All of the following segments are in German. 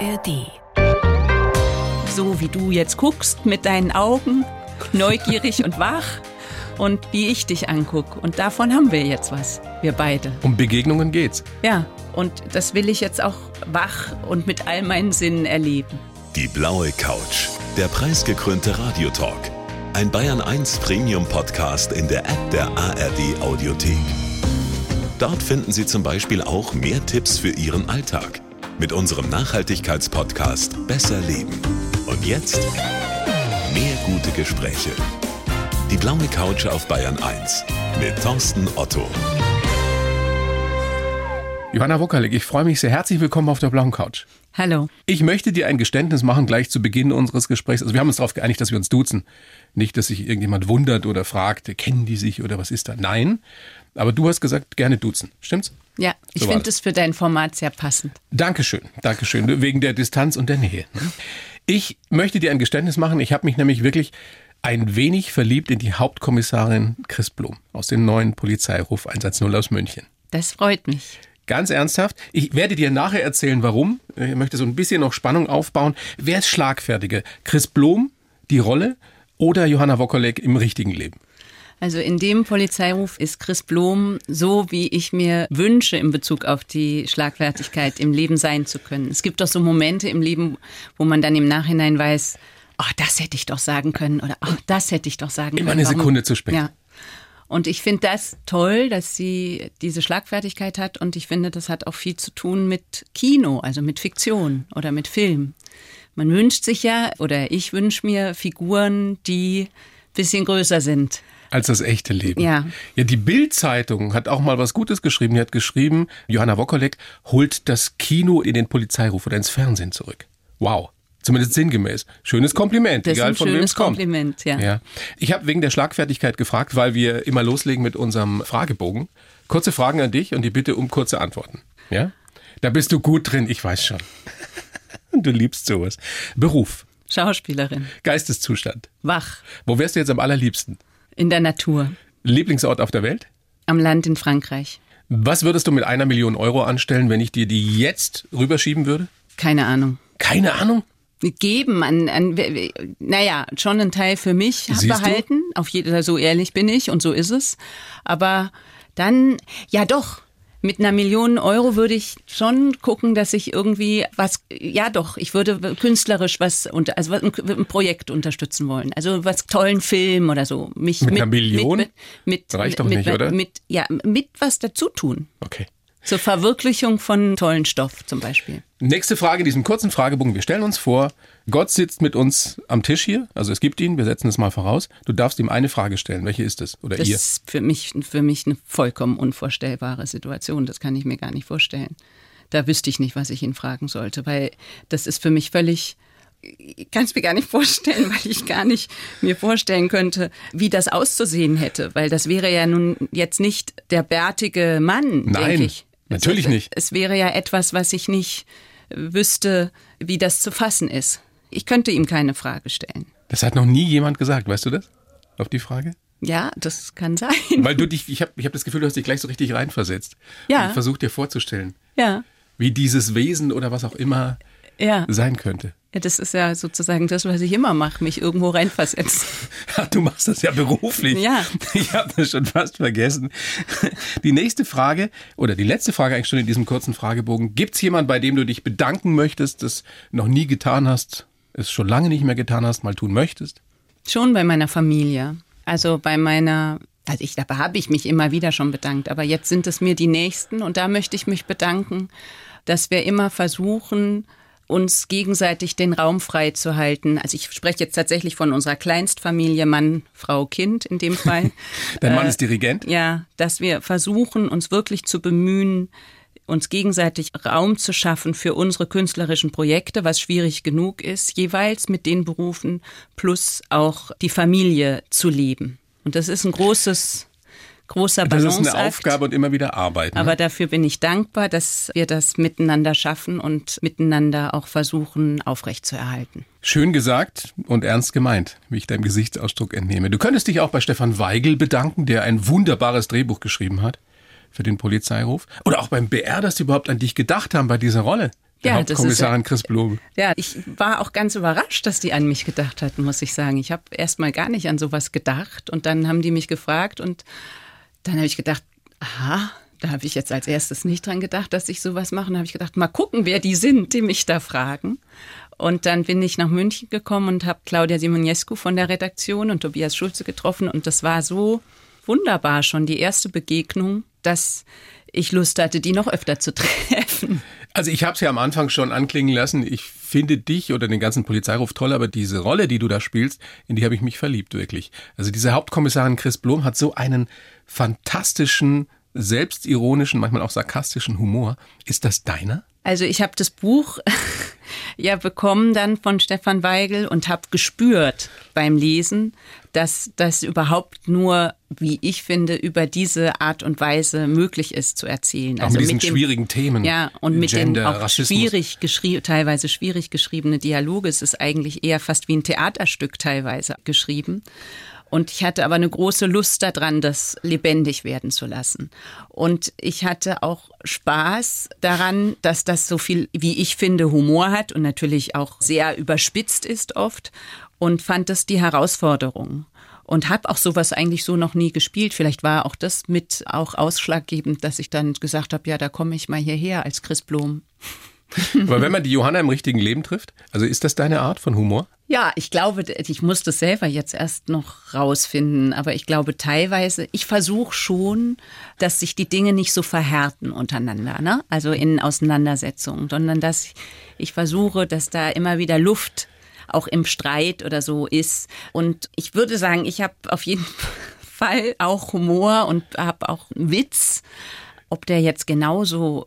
ARD. So wie du jetzt guckst mit deinen Augen, neugierig und wach und wie ich dich angucke. Und davon haben wir jetzt was, wir beide. Um Begegnungen geht's. Ja, und das will ich jetzt auch wach und mit all meinen Sinnen erleben. Die blaue Couch, der preisgekrönte Radiotalk. Ein Bayern 1 Premium Podcast in der App der ARD Audiothek. Dort finden Sie zum Beispiel auch mehr Tipps für Ihren Alltag mit unserem Nachhaltigkeitspodcast Besser Leben. Und jetzt mehr gute Gespräche. Die blaue Couch auf Bayern 1 mit Thorsten Otto. Johanna Wuckerlig, ich freue mich sehr. Herzlich willkommen auf der blauen Couch. Hallo. Ich möchte dir ein Geständnis machen gleich zu Beginn unseres Gesprächs. Also wir haben uns darauf geeinigt, dass wir uns duzen. Nicht, dass sich irgendjemand wundert oder fragt, kennen die sich oder was ist da? Nein. Aber du hast gesagt, gerne duzen. Stimmt's? Ja, ich So finde das. es für dein Format sehr passend. Dankeschön, Dankeschön. Wegen der Distanz und der Nähe. ne? Ich möchte dir ein Geständnis machen. Ich habe mich nämlich wirklich ein wenig verliebt in die Hauptkommissarin Chris Blum aus dem neuen Polizeiruf 110 aus München. Das freut mich. Ganz ernsthaft, ich werde dir nachher erzählen, warum. Ich möchte so ein bisschen noch Spannung aufbauen. Wer ist schlagfertiger? Chris Blum, die Rolle, oder Johanna Wokolek im richtigen Leben? Also in dem Polizeiruf ist Chris Blom so, wie ich mir wünsche in Bezug auf die Schlagfertigkeit im Leben sein zu können. Es gibt doch so Momente im Leben, wo man dann im Nachhinein weiß, oh, das hätte ich doch sagen können oder oh, das hätte ich doch sagen Immer können. eine Sekunde zu spät. Ja. Und ich finde das toll, dass sie diese Schlagfertigkeit hat und ich finde, das hat auch viel zu tun mit Kino, also mit Fiktion oder mit Film. Man wünscht sich ja, oder ich wünsche mir Figuren, die bisschen größer sind. Als das echte Leben. Ja. Ja, die Bild-Zeitung hat auch mal was Gutes geschrieben. Die hat geschrieben, Johanna Wokolek holt das Kino in den Polizeiruf oder ins Fernsehen zurück. Wow. Zumindest sinngemäß. Schönes Kompliment, Das egal von wem es kommt. Kompliment, ja. Ja. Ich habe wegen der Schlagfertigkeit gefragt, weil wir immer loslegen mit unserem Fragebogen. Kurze Fragen an dich und die Bitte um kurze Antworten. Ja? Da bist du gut drin, ich weiß schon. Du liebst sowas. Beruf, Schauspielerin, Geisteszustand. wach, Wo wärst du jetzt am allerliebsten? In der Natur, Lieblingsort auf der Welt? am Land in Frankreich. Was würdest du mit einer Million Euro anstellen, wenn ich dir die jetzt rüberschieben würde? Keine Ahnung. Keine Ahnung. Geben an, an naja, schon einen Teil für mich Siehst du? behalten. Auf jeden so ehrlich bin ich und so ist es. Aber dann, ja doch, mit einer Million Euro würde ich schon gucken, dass ich irgendwie was, ja doch, ich würde künstlerisch was, unter, also ein, ein Projekt unterstützen wollen. Also was tollen Film oder so. Mich Mit einer Million? Mit, mit, Reicht doch mit, nicht, oder? Mit, ja, mit was dazu tun. Okay. Zur Verwirklichung von tollen Stoff zum Beispiel. Nächste Frage in diesem kurzen Fragebogen. Wir stellen uns vor, Gott sitzt mit uns am Tisch hier. Also es gibt ihn, wir setzen es mal voraus. Du darfst ihm eine Frage stellen. Welche ist es? Oder Das ihr? ist für mich, für mich eine vollkommen unvorstellbare Situation. Das kann ich mir gar nicht vorstellen. Da wüsste ich nicht, was ich ihn fragen sollte, weil das ist für mich völlig. Ich kann es mir gar nicht vorstellen, weil ich gar nicht mir vorstellen könnte, wie das auszusehen hätte. Weil das wäre ja nun jetzt nicht der bärtige Mann, Nein, denke ich. Natürlich es, nicht. Es wäre ja etwas, was ich nicht wüsste, wie das zu fassen ist. Ich könnte ihm keine Frage stellen. Das hat noch nie jemand gesagt, weißt du das? Auf die Frage? Ja, das kann sein. Weil du dich, ich habe ich hab das Gefühl, du hast dich gleich so richtig reinversetzt. Ja. Und versucht dir vorzustellen, Ja, wie dieses Wesen oder was auch immer ja. sein könnte. Ja, das ist ja sozusagen das, was ich immer mache, mich irgendwo reinversetzen. Du machst das ja beruflich. Ja. Ich habe das schon fast vergessen. Die nächste Frage oder die letzte Frage eigentlich schon in diesem kurzen Fragebogen. Gibt es jemanden, bei dem du dich bedanken möchtest, das noch nie getan hast, es schon lange nicht mehr getan hast, mal tun möchtest? Schon bei meiner Familie. Also bei meiner, also ich, dabei habe ich mich immer wieder schon bedankt, aber jetzt sind es mir die Nächsten und da möchte ich mich bedanken, dass wir immer versuchen, uns gegenseitig den Raum frei zu halten. Also ich spreche jetzt tatsächlich von unserer Kleinstfamilie, Mann, Frau, Kind in dem Fall. Dein Mann Äh, ist Dirigent. Ja, dass wir versuchen, uns wirklich zu bemühen, uns gegenseitig Raum zu schaffen für unsere künstlerischen Projekte, was schwierig genug ist, jeweils mit den Berufen plus auch die Familie zu leben. Und das ist ein großes, großer Das ist Balanceakt. eine Aufgabe und immer wieder arbeiten. ne? Aber dafür bin ich dankbar, dass wir das miteinander schaffen und miteinander auch versuchen aufrechtzuerhalten. Schön gesagt und ernst gemeint, wie ich deinem Gesichtsausdruck entnehme. Du könntest dich auch bei Stefan Weigel bedanken, der ein wunderbares Drehbuch geschrieben hat für den Polizeiruf. Oder auch beim BR, dass die überhaupt an dich gedacht haben bei dieser Rolle. Der Ja, das ist Hauptkommissarin ja- Chris Blum. Ja, ich war auch ganz überrascht, dass die an mich gedacht hatten, muss ich sagen. Ich habe erst mal gar nicht an sowas gedacht und dann haben die mich gefragt und dann habe ich gedacht, aha, da habe ich jetzt als erstes nicht dran gedacht, dass ich sowas mache. Dann habe ich gedacht, mal gucken, wer die sind, die mich da fragen. Und dann bin ich nach München gekommen und habe Claudia Simonescu von der Redaktion und Tobias Schulze getroffen und das war so wunderbar schon die erste Begegnung, dass ich Lust hatte, die noch öfter zu treffen. Also ich habe es ja am Anfang schon anklingen lassen. Ich finde dich oder den ganzen Polizeiruf toll, aber diese Rolle, die du da spielst, in die habe ich mich verliebt, wirklich. Also diese Hauptkommissarin Chris Blom hat so einen fantastischen, selbstironischen, manchmal auch sarkastischen Humor. Ist das deiner? Also ich habe das Buch ja bekommen dann von Stefan Weigel und habe gespürt beim Lesen, dass das überhaupt nur, wie ich finde, über diese Art und Weise möglich ist zu erzählen. Auch mit diesen schwierigen Themen. Ja, und mit Gender, den auch Rassismus. schwierig geschrieben, teilweise schwierig geschriebene Dialoge. Es ist eigentlich eher fast wie ein Theaterstück teilweise geschrieben. Und ich hatte aber eine große Lust daran, das lebendig werden zu lassen. Und ich hatte auch Spaß daran, dass das so viel, wie ich finde, Humor hat und natürlich auch sehr überspitzt ist oft und fand das die Herausforderung. Und habe auch sowas eigentlich so noch nie gespielt. Vielleicht war auch das mit auch ausschlaggebend, dass ich dann gesagt habe, ja, da komme ich mal hierher als Chris Blom. Aber wenn man die Johanna im richtigen Leben trifft, also ist das deine Art von Humor? Ja, ich glaube, ich muss das selber jetzt erst noch rausfinden, aber ich glaube teilweise, ich versuche schon, dass sich die Dinge nicht so verhärten untereinander, ne? also in Auseinandersetzungen, sondern dass ich, ich versuche, dass da immer wieder Luft auch im Streit oder so ist. Und ich würde sagen, ich habe auf jeden Fall auch Humor und habe auch einen Witz. Ob der jetzt genauso,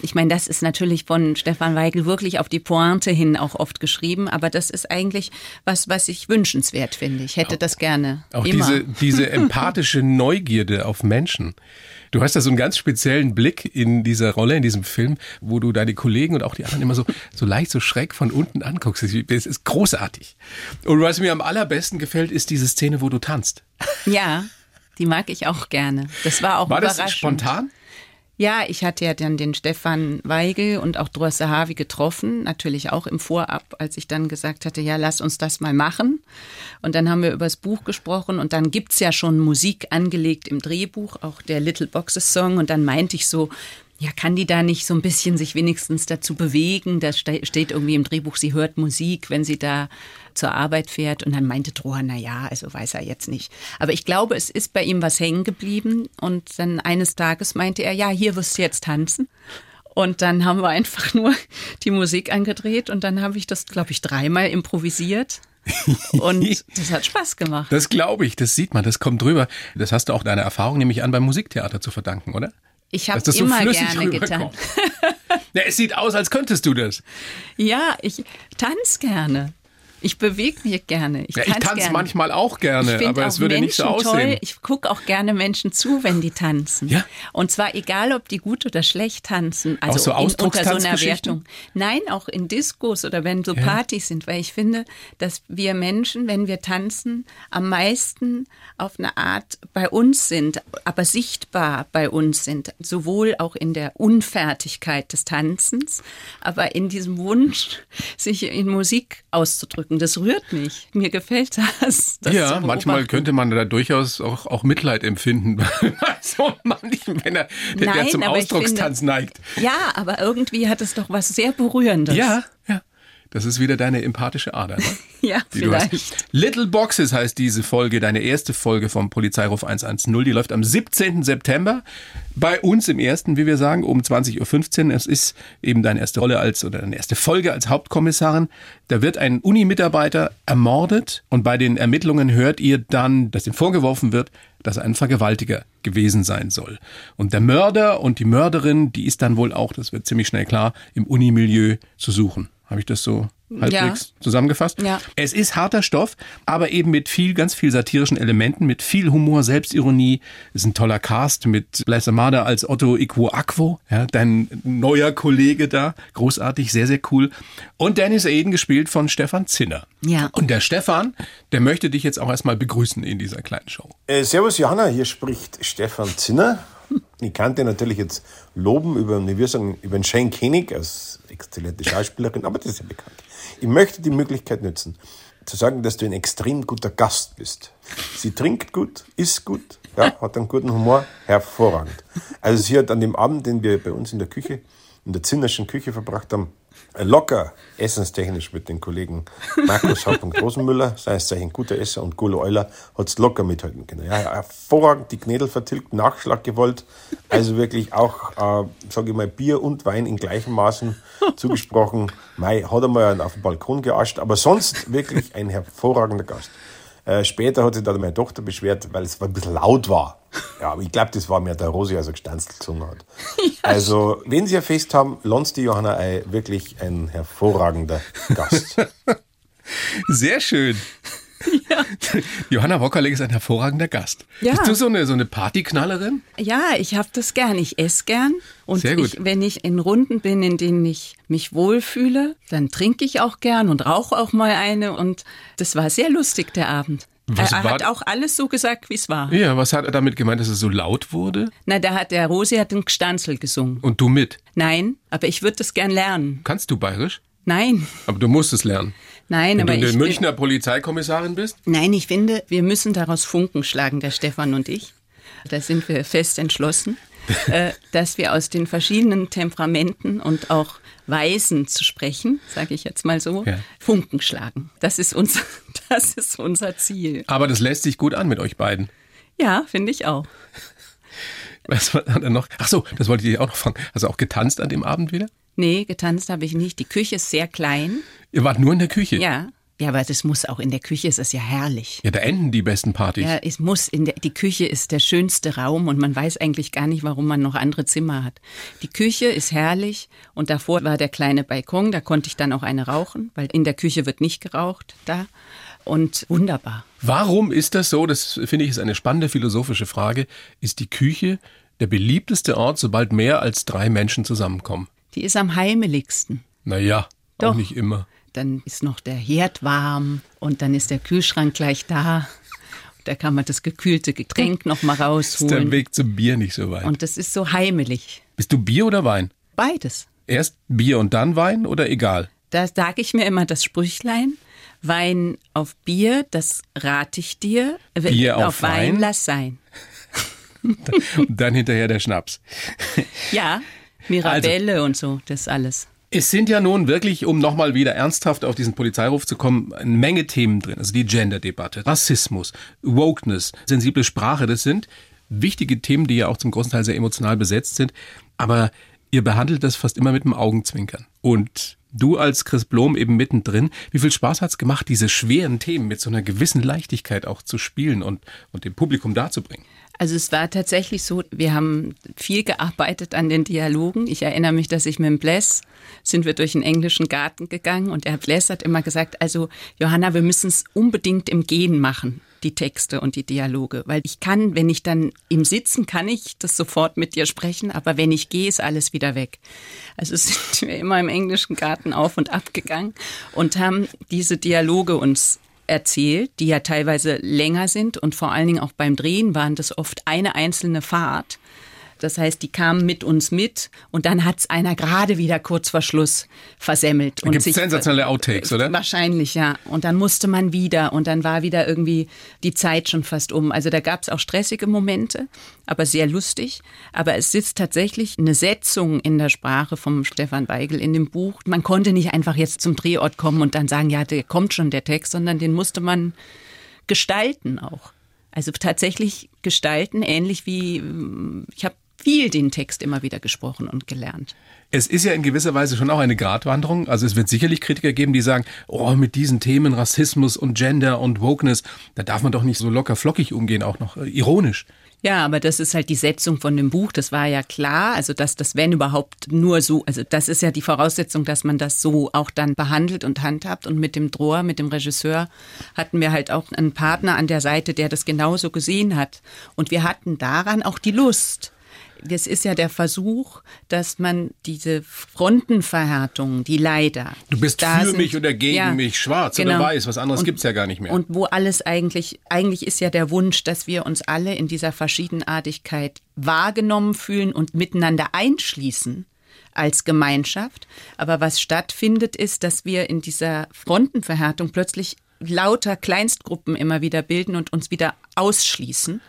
ich meine, das ist natürlich von Stefan Weigel wirklich auf die Pointe hin auch oft geschrieben, aber das ist eigentlich was, was ich wünschenswert finde. Ich hätte das gerne Auch immer. diese, diese empathische Neugierde auf Menschen. Du hast da so einen ganz speziellen Blick in dieser Rolle, in diesem Film, wo du deine Kollegen und auch die anderen immer so, so leicht, so schräg von unten anguckst. Es ist großartig. Und was mir am allerbesten gefällt, ist diese Szene, wo du tanzt. ja, die mag ich auch gerne. Das war auch War das überraschend. spontan? Ja, ich hatte ja dann den Stefan Weigel und auch Dross Sahavi getroffen, natürlich auch im Vorab, als ich dann gesagt hatte, ja, lass uns das mal machen. Und dann haben wir über das Buch gesprochen und dann gibt's ja schon Musik angelegt im Drehbuch, auch der Little Boxes Song. Und dann meinte ich so, ja, kann die da nicht so ein bisschen sich wenigstens dazu bewegen? Da ste steht irgendwie im Drehbuch, sie hört Musik, wenn sie da zur Arbeit fährt. Und dann meinte Droha, na ja, also weiß er jetzt nicht. Aber ich glaube, es ist bei ihm was hängen geblieben. Und dann eines Tages meinte er, ja, hier wirst du jetzt tanzen. Und dann haben wir einfach nur die Musik angedreht und dann habe ich das, glaube ich, dreimal improvisiert. Und das hat Spaß gemacht. Das glaube ich, das sieht man, das kommt drüber. Das hast du auch deiner Erfahrung, nämlich an beim Musiktheater zu verdanken, oder? Ich habe das so immer flüssig gerne getan. rüberkommt. Ja, es sieht aus, als könntest du das. Ja, ich tanze gerne. Ich bewege mich gerne. Ich Ja, ich tanze manchmal auch gerne, aber es würde nicht so Menschen aussehen. Toll. Ich gucke auch gerne Menschen zu, wenn die tanzen. Ja? Und zwar egal, ob die gut oder schlecht tanzen. Also Auch so in, unter so einer? Wertung. Nein, auch in Diskos oder wenn so Ja. Partys sind, weil ich finde, dass wir Menschen, wenn wir tanzen, am meisten auf eine Art bei uns sind, aber sichtbar bei uns sind. Sowohl auch in der Unfertigkeit des Tanzens, aber in diesem Wunsch, sich in Musik auszudrücken. Das rührt mich. Mir gefällt das. das ja, manchmal könnte man da durchaus auch, auch Mitleid empfinden. bei so manchen, wenn er der, der Nein, zum aber ich Ausdruckstanz neigt. Ja, aber irgendwie hat es doch was sehr Berührendes. Ja. Das ist wieder deine empathische Ader. Ne? Ja, die vielleicht. Little Boxes heißt diese Folge, deine erste Folge vom Polizeiruf 110. Die läuft am 17. September bei uns im ersten, wie wir sagen, um 20.15 Uhr. Es ist eben deine erste Rolle als oder deine erste Folge als Hauptkommissarin. Da wird ein Uni-Mitarbeiter ermordet und bei den Ermittlungen hört ihr dann, dass ihm vorgeworfen wird, dass er ein Vergewaltiger gewesen sein soll. Und der Mörder und die Mörderin, die ist dann wohl auch, das wird ziemlich schnell klar, im Unimilieu zu suchen. Habe ich das so halbwegs zusammengefasst? Ja. Es ist harter Stoff, aber eben mit viel, ganz viel satirischen Elementen, mit viel Humor, Selbstironie. Es ist ein toller Cast mit Blaise Amada als Otto Ikuakwo, ja, dein neuer Kollege da. Großartig, sehr, sehr cool. Und Dennis Aiden gespielt von Stefan Zinner. Ja. Und der Stefan, der möchte dich jetzt auch erstmal begrüßen in dieser kleinen Show. Äh, servus Johanna, hier spricht Stefan Zinner. Ich kann dir natürlich jetzt loben über, ich würde sagen, über den Shane Koenig als exzellente Schauspielerin, aber das ist ja bekannt. Ich möchte die Möglichkeit nutzen, zu sagen, dass du ein extrem guter Gast bist. Sie trinkt gut, isst gut, ja, hat einen guten Humor, hervorragend. Also sie hat an dem Abend, den wir bei uns in der Küche, in der Zinnerschen Küche verbracht haben, locker essenstechnisch mit den Kollegen Markus und Rosenmüller, sei es ein guter Esser und Golo Euler, hat es locker mithalten können. Ja, hervorragend die Knädel vertilgt, Nachschlag gewollt, also wirklich auch, äh, sage ich mal, Bier und Wein in gleichem Maßen zugesprochen. Mai hat einmal auf dem Balkon geascht, aber sonst wirklich ein hervorragender Gast. Äh, später hat sich dann meine Tochter beschwert, weil es ein bisschen laut war. Ja, aber ich glaube, das war mehr der Rosi, als er gestanzelt gesungen hat. Ja, also, wenn Sie ein Fest haben, lohnt die Johanna Ei wirklich ein hervorragender Gast. Sehr schön. Ja. Johanna Wockerleg ist ein hervorragender Gast. Ja. Bist du so eine, so eine Partyknallerin? Ja, ich habe das gern. Ich esse gern. Und Sehr gut. Ich, wenn ich in Runden bin, in denen ich mich wohlfühle, dann trinke ich auch gern und rauche auch mal eine. Und das war sehr lustig, der Abend. Was er, er hat auch alles so gesagt, wie es war. Ja, was hat er damit gemeint, dass es so laut wurde? Na, da hat der Rosi hat den Gstanzel gesungen. Und du mit? Nein, aber ich würde das gern lernen. Kannst du bayerisch? Nein. Aber du musst es lernen. Nein, Wenn aber du ich. eine Münchner Polizeikommissarin bist? Nein, ich finde, wir müssen daraus Funken schlagen, der Stefan und ich. Da sind wir fest entschlossen, äh, dass wir aus den verschiedenen Temperamenten und auch Weisen zu sprechen, sage ich jetzt mal so, ja. Funken schlagen. Das ist, unser, das ist unser Ziel. Aber das lässt sich gut an mit euch beiden. Ja, finde ich auch. Was war dann noch? Ach so, das wollte ich auch noch fragen. Hast du auch getanzt an dem Abend wieder? Nee, getanzt habe ich nicht. Die Küche ist sehr klein. Ihr wart nur in der Küche? Ja. Ja, aber das muss auch in der Küche ist es ja herrlich. Ja, da enden die besten Partys. Ja, es muss in der die Küche ist der schönste Raum und man weiß eigentlich gar nicht, warum man noch andere Zimmer hat. Die Küche ist herrlich und davor war der kleine Balkon, da konnte ich dann auch eine rauchen, weil in der Küche wird nicht geraucht da und wunderbar. Warum ist das so? Das finde ich ist eine spannende philosophische Frage. Ist die Küche der beliebteste Ort, sobald mehr als drei Menschen zusammenkommen? Die ist am heimeligsten. Naja, Doch. auch nicht immer dann ist noch der Herd warm und dann ist der Kühlschrank gleich da. Da kann man das gekühlte Getränk noch mal rausholen. Ist der Weg zum Bier nicht so weit. Und das ist so heimelig. Bist du Bier oder Wein? Beides. Erst Bier und dann Wein oder egal? Da sage ich mir immer das Sprüchlein. Wein auf Bier, das rate ich dir. Bier auf, auf Wein, Wein, lass sein. und dann hinterher der Schnaps. Ja, Mirabelle also, und so, das alles. Es sind ja nun wirklich, um nochmal wieder ernsthaft auf diesen Polizeiruf zu kommen, eine Menge Themen drin. Also die Gender-Debatte, Rassismus, Wokeness, sensible Sprache, das sind wichtige Themen, die ja auch zum großen Teil sehr emotional besetzt sind. Aber ihr behandelt das fast immer mit dem Augenzwinkern. Und du als Chris Blom eben mittendrin, wie viel Spaß hat's gemacht, diese schweren Themen mit so einer gewissen Leichtigkeit auch zu spielen und, und dem Publikum darzubringen? Also es war tatsächlich so, wir haben viel gearbeitet an den Dialogen. Ich erinnere mich, dass ich mit dem Bless sind wir durch den englischen Garten gegangen und der Bless hat immer gesagt, also Johanna, wir müssen es unbedingt im Gehen machen, die Texte und die Dialoge, weil ich kann, wenn ich dann im Sitzen kann ich das sofort mit dir sprechen, aber wenn ich gehe, ist alles wieder weg. Also sind wir immer im englischen Garten auf und ab gegangen und haben diese Dialoge uns erzählt, die ja teilweise länger sind und vor allen Dingen auch beim Drehen waren das oft eine einzelne Fahrt. Das heißt, die kamen mit uns mit und dann hat es einer gerade wieder kurz vor Schluss versemmelt. Da gibt sensationelle Outtakes, oder? Wahrscheinlich, ja. Und dann musste man wieder und dann war wieder irgendwie die Zeit schon fast um. Also da gab es auch stressige Momente, aber sehr lustig. Aber es ist tatsächlich eine Setzung in der Sprache vom Stefan Weigel in dem Buch. Man konnte nicht einfach jetzt zum Drehort kommen und dann sagen, ja, der kommt schon der Text, sondern den musste man gestalten auch. Also tatsächlich gestalten, ähnlich wie ich habe viel den Text immer wieder gesprochen und gelernt. Es ist ja in gewisser Weise schon auch eine Gratwanderung. Also es wird sicherlich Kritiker geben, die sagen, oh, mit diesen Themen Rassismus und Gender und Wokeness, da darf man doch nicht so locker flockig umgehen, auch noch äh, ironisch. Ja, aber das ist halt die Setzung von dem Buch. Das war ja klar. Also, dass das, wenn überhaupt, nur so, also das ist ja die Voraussetzung, dass man das so auch dann behandelt und handhabt. Und mit dem Drohr, mit dem Regisseur, hatten wir halt auch einen Partner an der Seite, der das genauso gesehen hat. Und wir hatten daran auch die Lust das ist ja der Versuch, dass man diese Frontenverhärtungen, die leider. Du bist für sind, mich oder gegen ja, mich, schwarz genau. oder weiß, was anderes Und- gibt's ja gar nicht mehr. Und wo alles eigentlich, eigentlich ist ja der Wunsch, dass wir uns alle in dieser Verschiedenartigkeit wahrgenommen fühlen und miteinander einschließen als Gemeinschaft. Aber was stattfindet, ist, dass wir in dieser Frontenverhärtung plötzlich lauter Kleinstgruppen immer wieder bilden und uns wieder ausschließen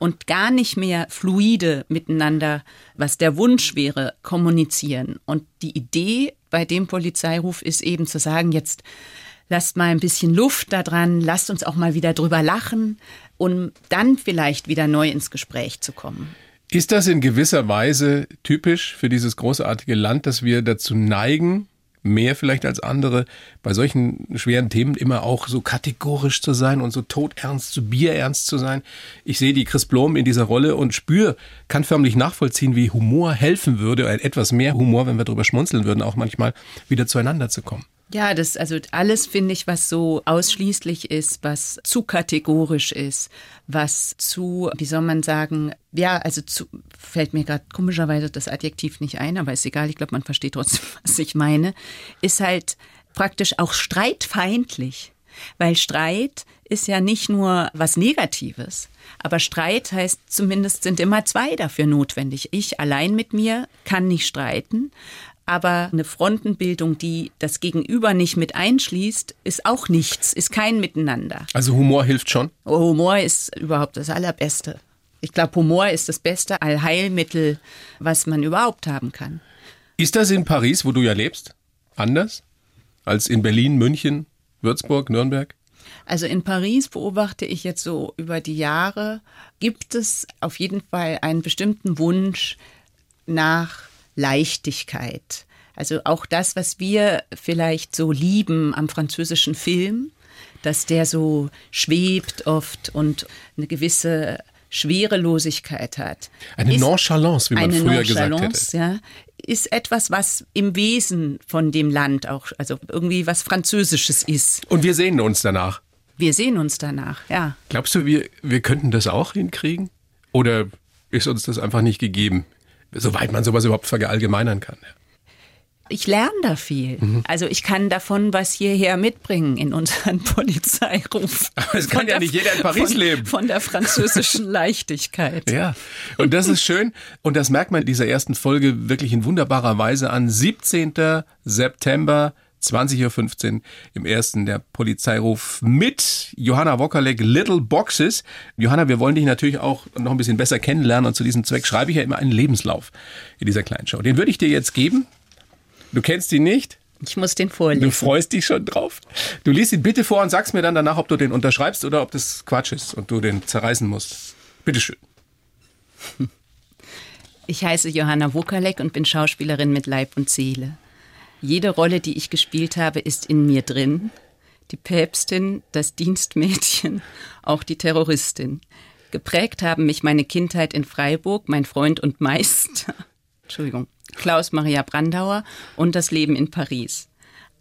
und gar nicht mehr fluide miteinander, was der Wunsch wäre, kommunizieren. Und die Idee bei dem Polizeiruf ist eben zu sagen, jetzt lasst mal ein bisschen Luft da dran, lasst uns auch mal wieder drüber lachen, um dann vielleicht wieder neu ins Gespräch zu kommen. Ist das in gewisser Weise typisch für dieses großartige Land, dass wir dazu neigen, mehr vielleicht als andere, bei solchen schweren Themen immer auch so kategorisch zu sein und so todernst, so bierernst zu sein? Ich sehe die Chris Blom in dieser Rolle und spüre, kann förmlich nachvollziehen, wie Humor helfen würde, etwas mehr Humor, wenn wir drüber schmunzeln würden, auch manchmal wieder zueinander zu kommen. Ja, das also alles finde ich, was so ausschließlich ist, was zu kategorisch ist, was zu, wie soll man sagen, ja, also zu, fällt mir gerade komischerweise das Adjektiv nicht ein, aber ist egal, ich glaube, man versteht trotzdem, was ich meine, ist halt praktisch auch streitfeindlich. Weil Streit ist ja nicht nur was Negatives, aber Streit heißt zumindest sind immer zwei dafür notwendig. Ich allein mit mir kann nicht streiten, aber eine Frontenbildung, die das Gegenüber nicht mit einschließt, ist auch nichts, ist kein Miteinander. Also Humor hilft schon. Humor ist überhaupt das Allerbeste. Ich glaube, Humor ist das beste Allheilmittel, was man überhaupt haben kann. Ist das in Paris, wo du ja lebst, anders als in Berlin, München, Würzburg, Nürnberg? Also in Paris beobachte ich jetzt so über die Jahre, gibt es auf jeden Fall einen bestimmten Wunsch nach Leichtigkeit. Also auch das, was wir vielleicht so lieben am französischen Film, dass der so schwebt oft und eine gewisse Schwerelosigkeit hat. Eine Ist Nonchalance, wie man früher gesagt Nonchalance, hätte. Ja, ist etwas, was im Wesen von dem Land auch, also irgendwie was Französisches ist. Und wir sehen uns danach. Wir sehen uns danach, ja. Glaubst du, wir, wir könnten das auch hinkriegen? Oder ist uns das einfach nicht gegeben? Soweit man sowas überhaupt verallgemeinern kann. Ich lerne da viel. Mhm. Also ich kann davon was hierher mitbringen in unseren Polizeiruf. Aber es kann Von ja der- nicht jeder in Paris von, leben. Von der französischen Leichtigkeit. Ja, und das ist schön. Und das merkt man in dieser ersten Folge wirklich in wunderbarer Weise an. 17. September, 20.15 Uhr im ersten der Polizeiruf mit Johanna Wokalek, Little Boxes. Johanna, wir wollen dich natürlich auch noch ein bisschen besser kennenlernen und zu diesem Zweck schreibe ich ja immer einen Lebenslauf in dieser kleinen Show. Den würde ich dir jetzt geben. Du kennst ihn nicht. Ich muss den Du vorlesen. freust dich schon drauf. Du liest ihn bitte vor und sagst mir dann danach, ob du den unterschreibst oder ob das Quatsch ist und du den zerreißen musst. Bitteschön. Ich heiße Johanna Wokalek und bin Schauspielerin mit Leib und Seele. Jede Rolle, die ich gespielt habe, ist in mir drin. Die Päpstin, das Dienstmädchen, auch die Terroristin. Geprägt haben mich meine Kindheit in Freiburg, mein Freund und Meister, Entschuldigung, Klaus Maria Brandauer und das Leben in Paris.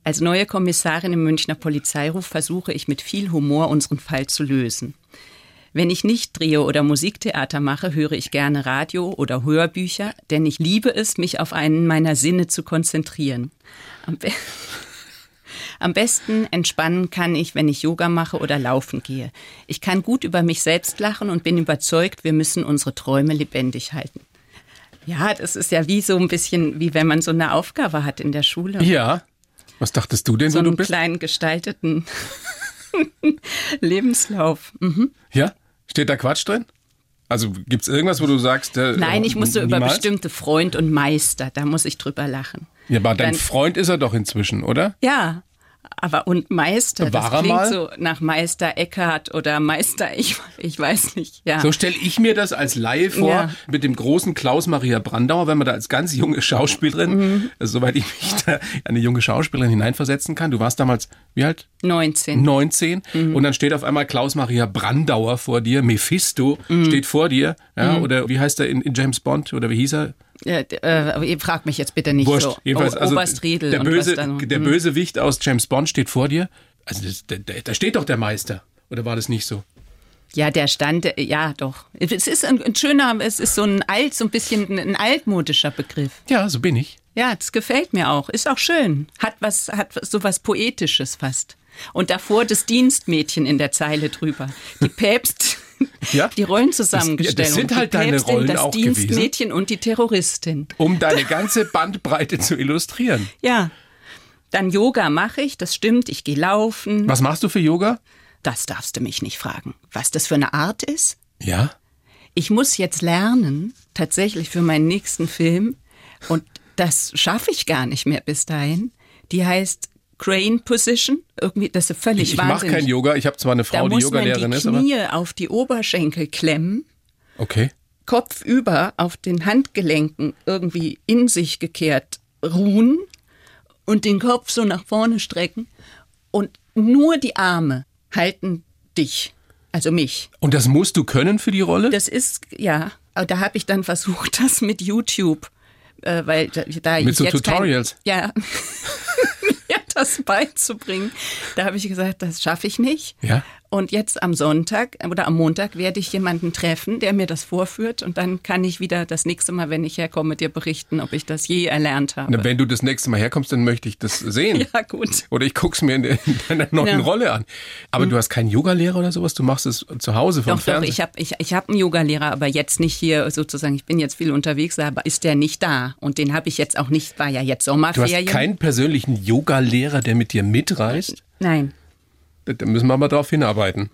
Als neue Kommissarin im Münchner Polizeiruf versuche ich mit viel Humor unseren Fall zu lösen. Wenn ich nicht drehe oder Musiktheater mache, höre ich gerne Radio oder Hörbücher, denn ich liebe es, mich auf einen meiner Sinne zu konzentrieren. Am, be Am besten entspannen kann ich, wenn ich Yoga mache oder laufen gehe. Ich kann gut über mich selbst lachen und bin überzeugt, wir müssen unsere Träume lebendig halten. Ja, das ist ja wie so ein bisschen, wie wenn man so eine Aufgabe hat in der Schule. Ja. Was dachtest du denn, so wo du einen bist? kleinen gestalteten Lebenslauf. Mhm. Ja? Steht da Quatsch drin? Also gibt's irgendwas, wo du sagst, äh, Nein, äh, ich musste über niemals? bestimmte Freund und Meister, da muss ich drüber lachen. Ja, aber dein Dann- Freund ist er doch inzwischen, oder? Ja, aber und Meister, War das klingt mal? so nach Meister Eckhart oder Meister, ich, ich weiß nicht, ja. So stelle ich mir das als Laie vor, Ja. mit dem großen Klaus Maria Brandauer, wenn man da als ganz junge Schauspielerin, Mhm. also, soweit ich mich da in eine junge Schauspielerin hineinversetzen kann. Du warst damals, wie alt? 19. 19 Mhm. und dann steht auf einmal Klaus Maria Brandauer vor dir, Mephisto Mhm. steht vor dir, ja, oder wie heißt er in, in James Bond oder wie hieß er? Äh, ihr fragt mich jetzt bitte nicht Wurscht. so. Jedenfalls, O- also Oberst Riedel der böse, dann. der Mhm. Bösewicht aus James Bond steht vor dir. Also das, da, da da steht doch der Meister. Oder war das nicht so? Ja, der stand, äh, ja, doch. Es ist ein, ein schöner, es ist so ein alt, so ein bisschen ein altmodischer Begriff. Ja, so bin ich. Ja, das gefällt mir auch. Ist auch schön. Hat was, hat so was Poetisches fast. Und davor das Dienstmädchen in der Zeile drüber. Die Päpst, Ja. die Rollenzusammenstellung. Das- ja, das sind halt die deine Päpstin, Rollen das auch gewesen. Dienstmädchen und die Terroristin. Um deine ganze Bandbreite zu illustrieren. Ja. Dann Yoga mache ich, das stimmt. Ich gehe laufen. Was machst du für Yoga? Das darfst du mich nicht fragen. Was das für eine Art ist? Ja. Ich muss jetzt lernen, tatsächlich für meinen nächsten Film, und das schaffe ich gar nicht mehr bis dahin. Die heißt Crane Position. Irgendwie, das ist völlig Ich, ich mache wahnsinnig. kein Yoga. Ich habe zwar eine da Frau, die muss man Yogalehrerin die ist, aber. Knie auf die Oberschenkel klemmen, Okay. Kopf über auf den Handgelenken irgendwie in sich gekehrt ruhen und den Kopf so nach vorne strecken und nur die Arme halten dich, also mich. Und das musst du können für die Rolle? Das ist, ja, aber da habe ich dann versucht, das mit YouTube, äh, weil da, da Mit so Tutorials? Kein, ja, das beizubringen. Da habe ich gesagt, das schaffe ich nicht. Ja. Und jetzt am Sonntag oder am Montag werde ich jemanden treffen, der mir das vorführt und dann kann ich wieder das nächste Mal, wenn ich herkomme, dir berichten, ob ich das je erlernt habe. Na, wenn du das nächste Mal herkommst, dann möchte ich das sehen. ja, gut. Oder ich guck's mir in, in deiner neuen Ja. Rolle an. Aber du hast keinen Yogalehrer oder sowas? Du machst es zu Hause vom Doch, doch, Fernsehen? ich habe ich, ich hab einen Yogalehrer, aber jetzt nicht hier sozusagen, ich bin jetzt viel unterwegs, aber ist der nicht da. Und den habe ich jetzt auch nicht, war ja jetzt du Sommerferien. hast keinen persönlichen Yogalehrer, der mit dir mitreist? Nein. Da müssen wir mal drauf hinarbeiten.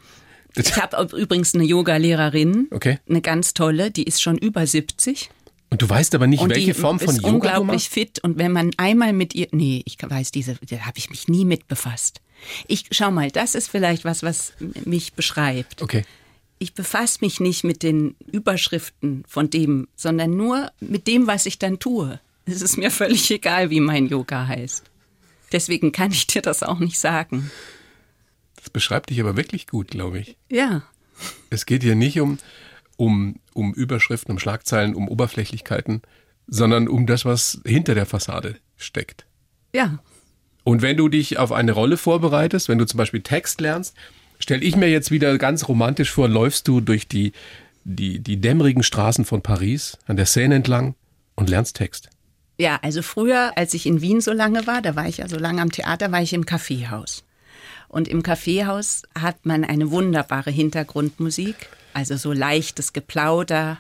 Ich habe übrigens eine Yoga-Lehrerin, Okay. eine ganz tolle, die ist schon über 70 Und du weißt aber nicht, und welche die Form von ist Yoga du unglaublich machst? fit. Und wenn man einmal mit ihr, nee, ich weiß diese, da habe ich mich nie mit befasst. Ich schau mal, das ist vielleicht was, was mich beschreibt. Okay. Ich befasse mich nicht mit den Überschriften von dem, sondern nur mit dem, was ich dann tue. Es ist mir völlig egal, wie mein Yoga heißt. Deswegen kann ich dir das auch nicht sagen. Das beschreibt dich aber wirklich gut, glaube ich. Ja, Es geht hier nicht um, um, um Überschriften, um Schlagzeilen, um Oberflächlichkeiten, sondern um das, was hinter der Fassade steckt. ja. Und wenn du dich auf eine Rolle vorbereitest, wenn du zum Beispiel Text lernst, stelle ich mir jetzt wieder ganz romantisch vor, läufst du durch die, die, die dämmerigen Straßen von Paris, an der Seine entlang und lernst Text. Ja, also früher, als ich in Wien so lange war, da war ich ja so lange am Theater, war ich im Kaffeehaus. Und im Kaffeehaus hat man eine wunderbare Hintergrundmusik, also so leichtes Geplauder,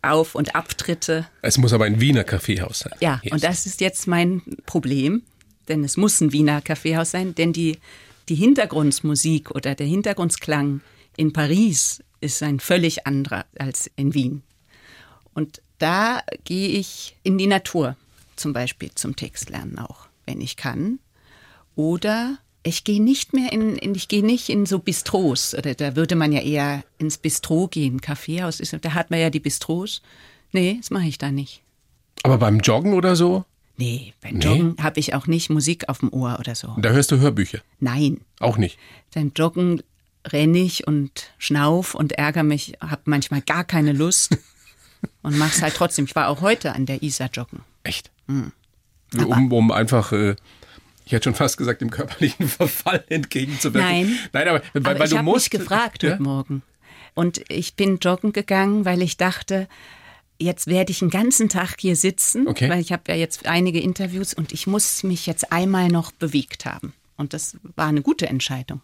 Auf- und Abtritte. Es muss aber ein Wiener Kaffeehaus sein. Ja, Yes. und das ist jetzt mein Problem, denn es muss ein Wiener Kaffeehaus sein, denn die, die Hintergrundmusik oder der Hintergrundsklang in Paris ist ein völlig anderer als in Wien. Und da gehe ich in die Natur, zum Beispiel zum Textlernen auch, wenn ich kann. Oder ich gehe nicht mehr in, in ich gehe nicht in so Bistros. Oder da würde man ja eher ins Bistro gehen. Kaffeehaus ist, da hat man ja die Bistros. Nee, das mache ich da nicht. Aber beim Joggen oder so, Nee, beim Nee? Joggen habe ich auch nicht Musik auf dem Ohr oder so. da hörst du Hörbücher. Nein, Auch nicht. beim Joggen renne ich und schnauf und ärgere mich, habe manchmal gar keine Lust und mach's halt trotzdem. Ich war auch heute an der Isar joggen. Echt. Hm. Um, um einfach, äh, ich hätte schon fast gesagt, dem körperlichen Verfall entgegenzuwirken. Nein. Nein, aber, weil, Aber weil ich habe mich gefragt ja? heute Morgen. Und ich bin joggen gegangen, weil ich dachte, jetzt werde ich einen ganzen Tag hier sitzen, Okay. weil ich habe ja jetzt einige Interviews und ich muss mich jetzt einmal noch bewegt haben. Und das war eine gute Entscheidung.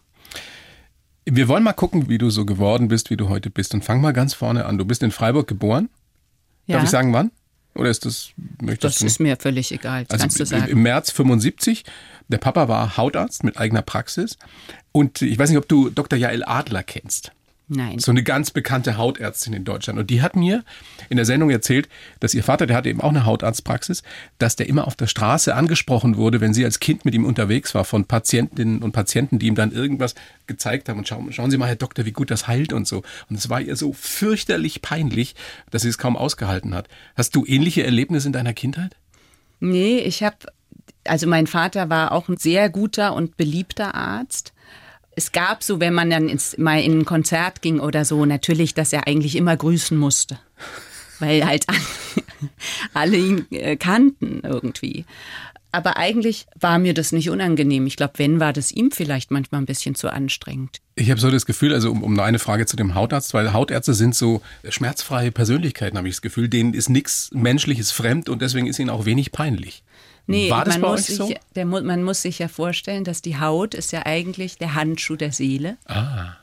Wir wollen mal gucken, wie du so geworden bist, wie du heute bist. Und fang mal ganz vorne an. Du bist in Freiburg geboren. Ja, Darf ich sagen, wann? Oder ist das, möchtest das du ist mir völlig egal. Das kannst du Also im- sagen. im März 75. Der Papa war Hautarzt mit eigener Praxis. Und ich weiß nicht, ob du Dr. Jael Adler kennst. Nein. So eine ganz bekannte Hautärztin in Deutschland. Und die hat mir in der Sendung erzählt, dass ihr Vater, der hatte eben auch eine Hautarztpraxis, dass der immer auf der Straße angesprochen wurde, wenn sie als Kind mit ihm unterwegs war, von Patientinnen und Patienten, die ihm dann irgendwas gezeigt haben. Und schauen, schauen Sie mal, Herr Doktor, wie gut das heilt und so. Und es war ihr so fürchterlich peinlich, dass sie es kaum ausgehalten hat. Hast du ähnliche Erlebnisse in deiner Kindheit? Nee, ich habe, also mein Vater war auch ein sehr guter und beliebter Arzt. Es gab so, wenn man dann ins, mal in ein Konzert ging oder so, natürlich, dass er eigentlich immer grüßen musste. weil halt alle ihn äh, kannten irgendwie. Aber eigentlich war mir das nicht unangenehm. Ich glaube, wenn, war das ihm vielleicht manchmal ein bisschen zu anstrengend. Ich habe so das Gefühl, also um, um eine Frage zu dem Hautarzt, weil Hautärzte sind so schmerzfreie Persönlichkeiten, habe ich das Gefühl, denen ist nichts Menschliches fremd und deswegen ist ihnen auch wenig peinlich. Nee, War das man, bei muss euch sich, so? der, mu- man muss sich ja vorstellen, dass die Haut ist ja eigentlich der Handschuh der Seele. Ah.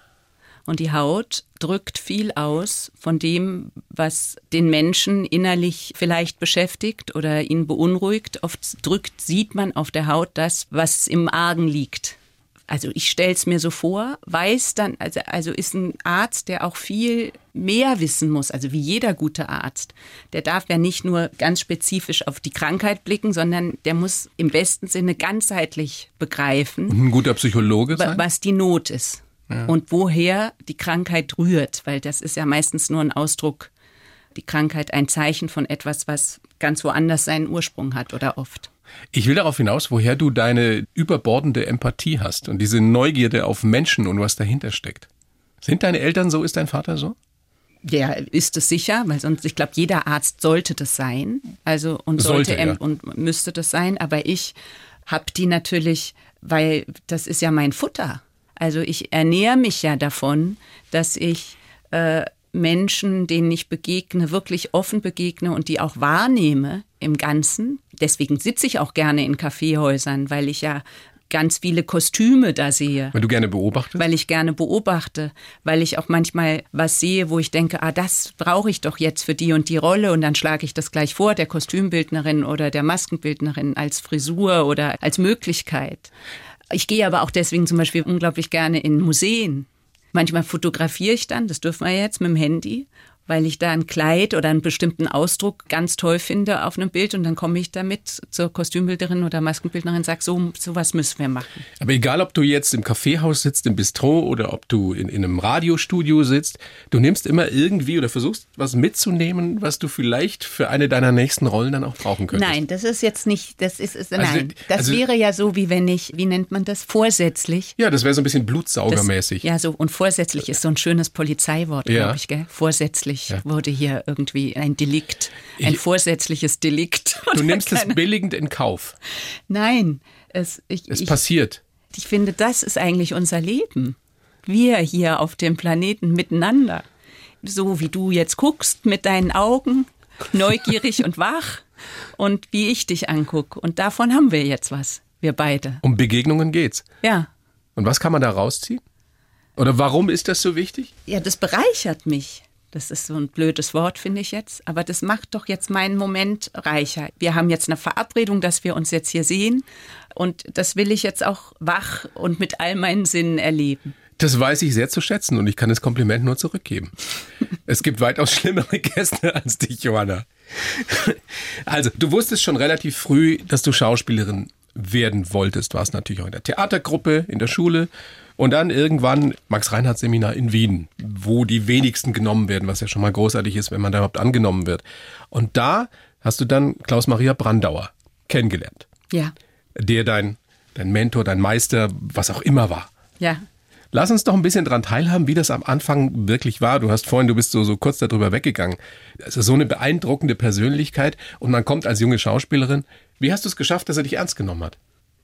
Und die Haut drückt viel aus von dem, was den Menschen innerlich vielleicht beschäftigt oder ihn beunruhigt. Oft drückt, sieht man auf der Haut das, was im Argen liegt. Also ich stelle es mir so vor, weiß dann, also, also ist ein Arzt, der auch viel mehr wissen muss, also wie jeder gute Arzt. Der darf ja nicht nur ganz spezifisch auf die Krankheit blicken, sondern der muss im besten Sinne ganzheitlich begreifen, ein guter Psychologe sein? was die Not ist und woher die Krankheit rührt, weil das ist ja meistens nur ein Ausdruck, die Krankheit ein Zeichen von etwas, was ganz woanders seinen Ursprung hat oder oft. Ich will darauf hinaus, woher du deine überbordende Empathie hast und diese Neugierde auf Menschen und was dahinter steckt. Sind deine Eltern so? Ist dein Vater so? Der ist es sicher, weil sonst, ich glaube, jeder Arzt sollte das sein. Also und Sollte, sollte, ja. und müsste das sein. Aber ich habe die natürlich, weil das ist ja mein Futter. Also ich ernähre mich ja davon, dass ich äh, Menschen, denen ich begegne, wirklich offen begegne und die auch wahrnehme im Ganzen. Deswegen sitze ich auch gerne in Kaffeehäusern, weil ich ja ganz viele Kostüme da sehe Weil du gerne beobachtest? weil ich gerne beobachte, weil ich auch manchmal was sehe, wo ich denke, ah, das brauche ich doch jetzt für die und die Rolle und dann schlage ich das gleich vor, der Kostümbildnerin oder der Maskenbildnerin als Frisur oder als Möglichkeit. Ich gehe aber auch deswegen zum Beispiel unglaublich gerne in Museen. Manchmal fotografiere ich dann, das dürfen wir jetzt mit dem Handy, weil ich da ein Kleid oder einen bestimmten Ausdruck ganz toll finde auf einem Bild und dann komme ich damit zur Kostümbildnerin oder Maskenbildnerin und sage, so, so was müssen wir machen. Aber egal, ob du jetzt im Kaffeehaus sitzt, im Bistro oder ob du in, in einem Radiostudio sitzt, du nimmst immer irgendwie oder versuchst was mitzunehmen, was du vielleicht für eine deiner nächsten Rollen dann auch brauchen könntest. Nein, das ist jetzt nicht, das ist, ist Also, nein, das also- wäre ja so, wie wenn ich, wie nennt man das, vorsätzlich. Ja, das wäre so ein bisschen Das, blutsaugermäßig. ja, so, und vorsätzlich ist so ein schönes Polizeiwort, Ja. glaube ich, gell? Vorsätzlich Ja. wurde hier irgendwie ein Delikt, ein Ich- vorsätzliches Delikt. Du nimmst es keine- billigend in Kauf. Nein, es, ich, Es ich, passiert. ich finde, das ist eigentlich unser Leben. Wir hier auf dem Planeten miteinander. So wie du jetzt guckst mit deinen Augen, neugierig und wach und wie ich dich anguck. Und davon haben wir jetzt was, wir beide. Um Begegnungen geht's. Ja. Und was kann man da rausziehen? Oder warum ist das so wichtig? Ja, das bereichert mich. Das ist so ein blödes Wort, finde ich jetzt. Aber das macht doch jetzt meinen Moment reicher. Wir haben jetzt eine Verabredung, dass wir uns jetzt hier sehen. Und das will ich jetzt auch wach und mit all meinen Sinnen erleben. Das weiß ich sehr zu schätzen und ich kann das Kompliment nur zurückgeben. es gibt weitaus schlimmere Gäste als dich, Johanna. Also, du wusstest schon relativ früh, dass du Schauspielerin werden wolltest. Warst natürlich auch in der Theatergruppe, in der Schule und dann irgendwann Max-Reinhardt-Seminar in Wien, wo die wenigsten genommen werden, was ja schon mal großartig ist, wenn man da überhaupt angenommen wird. Und da hast du dann Klaus-Maria Brandauer kennengelernt, Ja, der dein, dein Mentor, dein Meister, was auch immer war. ja. Lass uns doch ein bisschen dran teilhaben, wie das am Anfang wirklich war. Du hast vorhin, du bist so, so kurz darüber weggegangen. Also so eine beeindruckende Persönlichkeit und man kommt als junge Schauspielerin. Wie hast du es geschafft, dass er dich ernst genommen hat?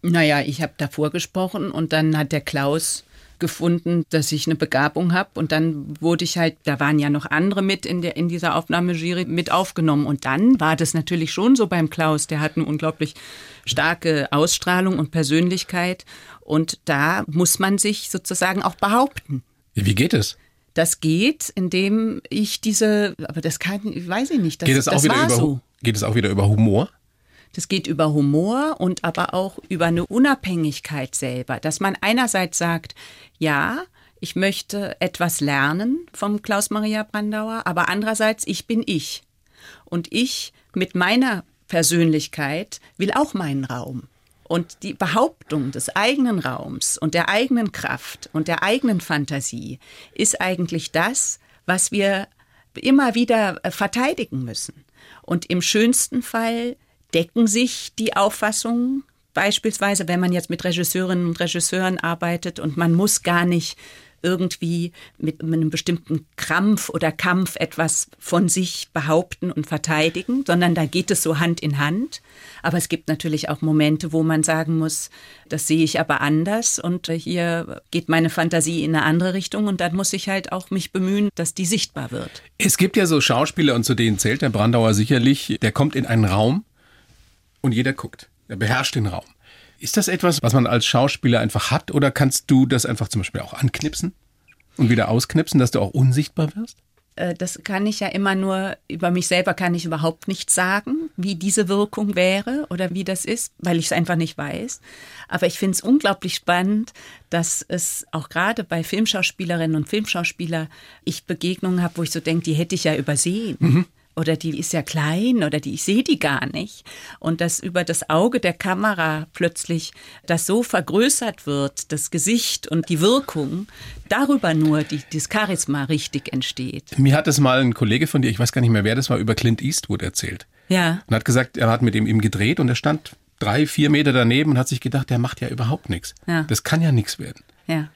Naja, ich habe davor gesprochen und dann hat der Klaus gefunden, dass ich eine Begabung habe und dann wurde ich halt, da waren ja noch andere mit in, der, in dieser Aufnahmejury mit aufgenommen und dann war das natürlich schon so beim Klaus, der hat eine unglaublich starke Ausstrahlung und Persönlichkeit und da muss man sich sozusagen auch behaupten. Wie geht es? Das geht, indem ich diese, aber das kann, weiß ich nicht, das, Geht es auch wieder war über, so. geht es auch wieder über Humor? Das geht über Humor und aber auch über eine Unabhängigkeit selber, dass man einerseits sagt, ja, ich möchte etwas lernen vom Klaus Maria Brandauer, aber andererseits, ich bin ich. Und ich mit meiner Persönlichkeit will auch meinen Raum. Und die Behauptung des eigenen Raums und der eigenen Kraft und der eigenen Fantasie ist eigentlich das, was wir immer wieder äh, verteidigen müssen. Und im schönsten Fall decken sich die Auffassungen, beispielsweise wenn man jetzt mit Regisseurinnen und Regisseuren arbeitet und man muss gar nicht irgendwie mit einem bestimmten Krampf oder Kampf etwas von sich behaupten und verteidigen, sondern da geht es so Hand in Hand. Aber es gibt natürlich auch Momente, wo man sagen muss, das sehe ich aber anders und hier geht meine Fantasie in eine andere Richtung und dann muss ich halt auch mich bemühen, dass die sichtbar wird. Es gibt ja so Schauspieler und zu denen zählt der Brandauer sicherlich, der kommt in einen Raum und jeder guckt. Er beherrscht den Raum. Ist das etwas, was man als Schauspieler einfach hat oder kannst du das einfach zum Beispiel auch anknipsen und wieder ausknipsen, dass du auch unsichtbar wirst? Äh, das kann ich ja immer nur, über mich selber kann ich überhaupt nichts sagen, wie diese Wirkung wäre oder wie das ist, weil ich es einfach nicht weiß. Aber ich finde es unglaublich spannend, dass es auch gerade bei Filmschauspielerinnen und Filmschauspieler ich Begegnungen habe, wo ich so denke, die hätte ich ja übersehen. Mhm oder die ist ja klein oder die ich sehe die gar nicht und dass über das Auge der Kamera plötzlich das so vergrößert wird, das Gesicht und die Wirkung, darüber nur die, das Charisma richtig entsteht. Mir hat es mal ein Kollege von dir, ich weiß gar nicht mehr wer das war, über Clint Eastwood erzählt. Ja. Und hat gesagt, er hat mit ihm, ihm gedreht und er stand drei, vier Meter daneben und hat sich gedacht, der macht ja überhaupt nichts. Ja. Das kann ja nichts werden. Ja.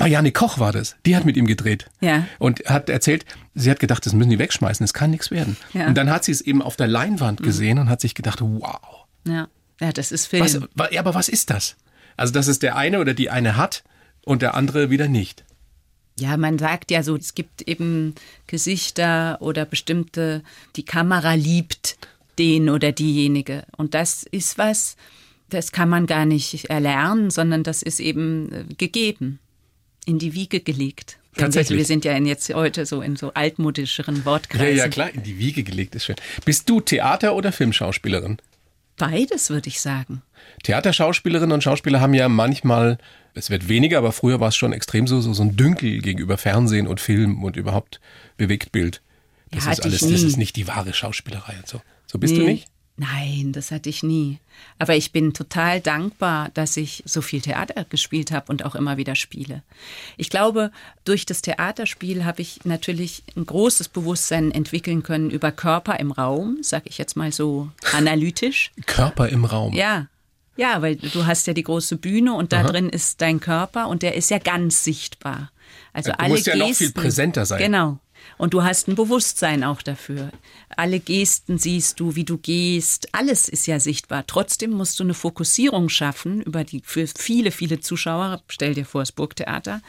Marianne Koch war das. Die hat mit ihm gedreht. Ja. Und hat erzählt, sie hat gedacht, das müssen die wegschmeißen, das kann nichts werden. Ja. Und dann hat sie es eben auf der Leinwand gesehen mhm. und hat sich gedacht, wow. Ja, ja das ist Film. Was, ja, aber was ist das? Also, dass es der eine oder die eine hat und der andere wieder nicht. Ja, man sagt ja so, es gibt eben Gesichter oder bestimmte, die Kamera liebt den oder diejenige. Und das ist was, das kann man gar nicht erlernen, sondern das ist eben äh, gegeben in die Wiege gelegt. Tatsächlich. Wir sind ja jetzt heute so in so altmodischeren Wortkreisen. Ja, ja, klar, in die Wiege gelegt ist schön. Bist du Theater- oder Filmschauspielerin? Beides, würde ich sagen. Theaterschauspielerinnen und Schauspieler haben ja manchmal, es wird weniger, aber früher war es schon extrem so, so, so ein Dünkel gegenüber Fernsehen und Film und überhaupt Bewegtbild. Das ja, ist alles, das ist nicht die wahre Schauspielerei und so. So bist nee. du nicht? Nein, das hatte ich nie. Aber ich bin total dankbar, dass ich so viel Theater gespielt habe und auch immer wieder spiele. Ich glaube, durch das Theaterspiel habe ich natürlich ein großes Bewusstsein entwickeln können über Körper im Raum, sag ich jetzt mal so analytisch. Körper im Raum. Ja. Ja, weil du hast ja die große Bühne und da Aha. drin ist dein Körper und der ist ja ganz sichtbar. Also du alle musst ja Gesten, noch viel präsenter sein. Genau. Und du hast ein Bewusstsein auch dafür. Alle Gesten siehst du, wie du gehst. Alles ist ja sichtbar. Trotzdem musst du eine Fokussierung schaffen über die, für viele, viele Zuschauer. Stell dir vor, das Burgtheater,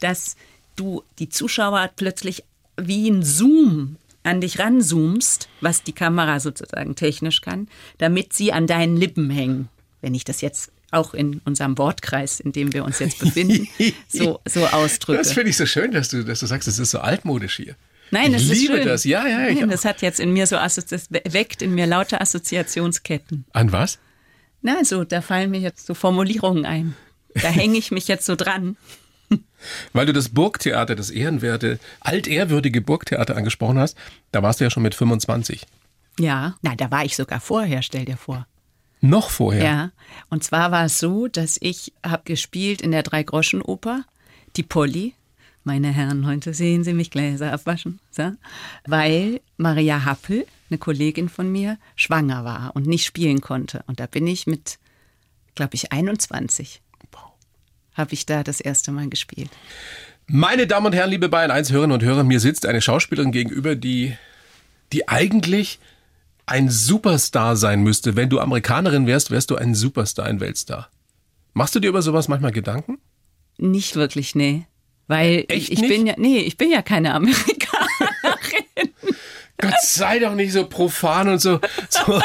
dass du die Zuschauer plötzlich wie ein Zoom an dich ranzoomst, was die Kamera sozusagen technisch kann, damit sie an deinen Lippen hängen. Wenn ich das jetzt auch in unserem Wortkreis, in dem wir uns jetzt befinden, so, so ausdrücke. Das finde ich so schön, dass du, dass du sagst, es ist so altmodisch hier. Nein, ich das liebe ist schön. das. Ja, ja, ich Nein, das hat jetzt in mir so das weckt in mir lauter Assoziationsketten. An was? Na, so, da fallen mir jetzt so Formulierungen ein. Da hänge ich mich jetzt so dran. Weil du das Burgtheater, das ehrenwerte, altehrwürdige Burgtheater angesprochen hast, da warst du ja schon mit 25. Ja, nein, da war ich sogar vorher, stell dir vor. Noch vorher? Ja, und zwar war es so, dass ich habe gespielt in der Dreigroschenoper, die Polly. Meine Herren, heute sehen Sie mich Gläser abwaschen, so, weil Maria Happel, eine Kollegin von mir, schwanger war und nicht spielen konnte. Und da bin ich mit, glaube ich, 21, habe ich da das erste Mal gespielt. Meine Damen und Herren, liebe Bayern 1 Hörerinnen und Hörer, mir sitzt eine Schauspielerin gegenüber, die, die eigentlich ein Superstar sein müsste. Wenn du Amerikanerin wärst, wärst du ein Superstar, ein Weltstar. Machst du dir über sowas manchmal Gedanken? Nicht wirklich, nee. Weil Echt ich nicht? bin ja, nee, ich bin ja keine Amerikanerin. Gott sei doch nicht so profan und so, so,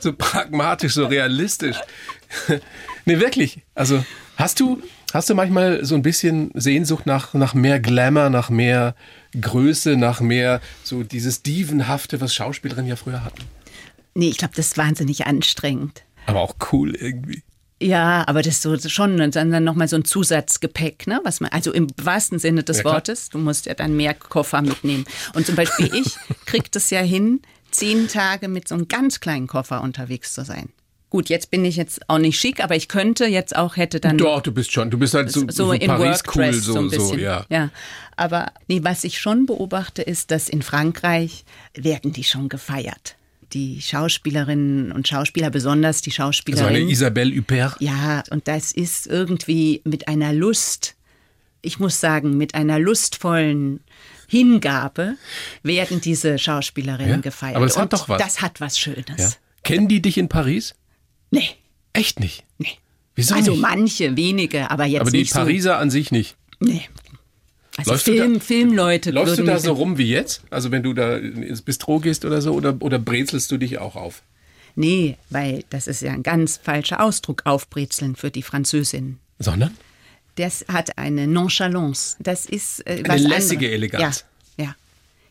so pragmatisch, so realistisch. nee, wirklich. Also, hast du, hast du manchmal so ein bisschen Sehnsucht nach, nach mehr Glamour, nach mehr Größe, nach mehr so dieses Dievenhafte, was Schauspielerinnen ja früher hatten? Nee, ich glaube, das ist wahnsinnig anstrengend. Aber auch cool irgendwie. Ja, aber das ist so schon dann, dann nochmal so ein Zusatzgepäck, ne? Was man, also im wahrsten Sinne des Ja. Wortes, du musst ja dann mehr Koffer mitnehmen. Und zum Beispiel ich krieg das ja hin, zehn Tage mit so einem ganz kleinen Koffer unterwegs zu sein. Gut, jetzt bin ich jetzt auch nicht schick, aber ich könnte jetzt auch, hätte dann Doch, du bist schon, du bist halt so, so, so, in Paris cool, so, so ein so, bisschen. ja. ja. Aber nee, was ich schon beobachte, ist, dass in Frankreich werden die schon gefeiert. Die Schauspielerinnen und Schauspieler, besonders die Also eine. Isabelle Huppert. ja, und das ist irgendwie mit einer Lust ich muss sagen, mit einer lustvollen Hingabe werden diese Schauspielerinnen Ja, gefeiert. aber das hat Und doch was. Das hat was Schönes. Ja. Kennen die dich in Paris? Nee, Echt nicht. nee. Wieso also nicht? manche, wenige, aber jetzt Aber die nicht Pariser an sich nicht. so. Nee. Also Läufst du Film, da- Filmleute Läufst du da so rum wie jetzt? Also wenn du da ins Bistro gehst oder so, oder, oder brezelst du dich auch auf? Nee, weil das ist ja ein ganz falscher Ausdruck, aufbrezeln für die Französinnen. Sondern? Das hat eine Nonchalance. Das ist äh, Eine lässige anderes. Eleganz. Ja, ja.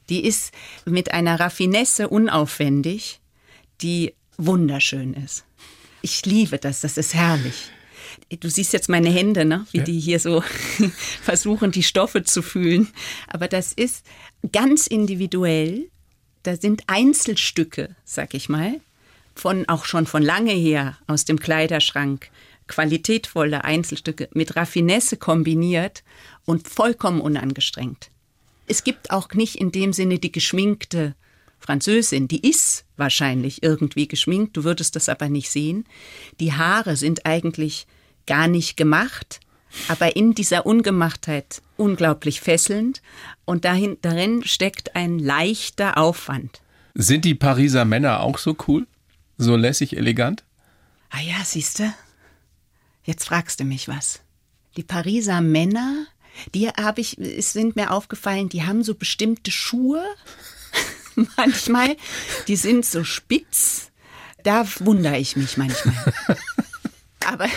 Die ist mit einer Raffinesse unaufwendig, die wunderschön ist. Ich liebe das, das ist herrlich. Du siehst jetzt meine Hände, ne? wie Ja. die hier so versuchen, die Stoffe zu fühlen. Aber das ist ganz individuell. Da sind Einzelstücke, sag ich mal, von auch schon von lange her aus dem Kleiderschrank, qualitätvolle Einzelstücke mit Raffinesse kombiniert und vollkommen unangestrengt. Es gibt auch nicht in dem Sinne die geschminkte Französin, die ist wahrscheinlich irgendwie geschminkt, du würdest das aber nicht sehen. Die Haare sind eigentlich gar nicht gemacht, aber in dieser Ungemachtheit unglaublich fesselnd und dahin, darin steckt ein leichter Aufwand. Sind die Pariser Männer auch so cool? So lässig elegant? Ah ja, siehste. Jetzt fragst du mich was. Die Pariser Männer, die habe ich, es sind mir aufgefallen, die haben so bestimmte Schuhe. manchmal, die sind so spitz. Da wundere ich mich manchmal. Aber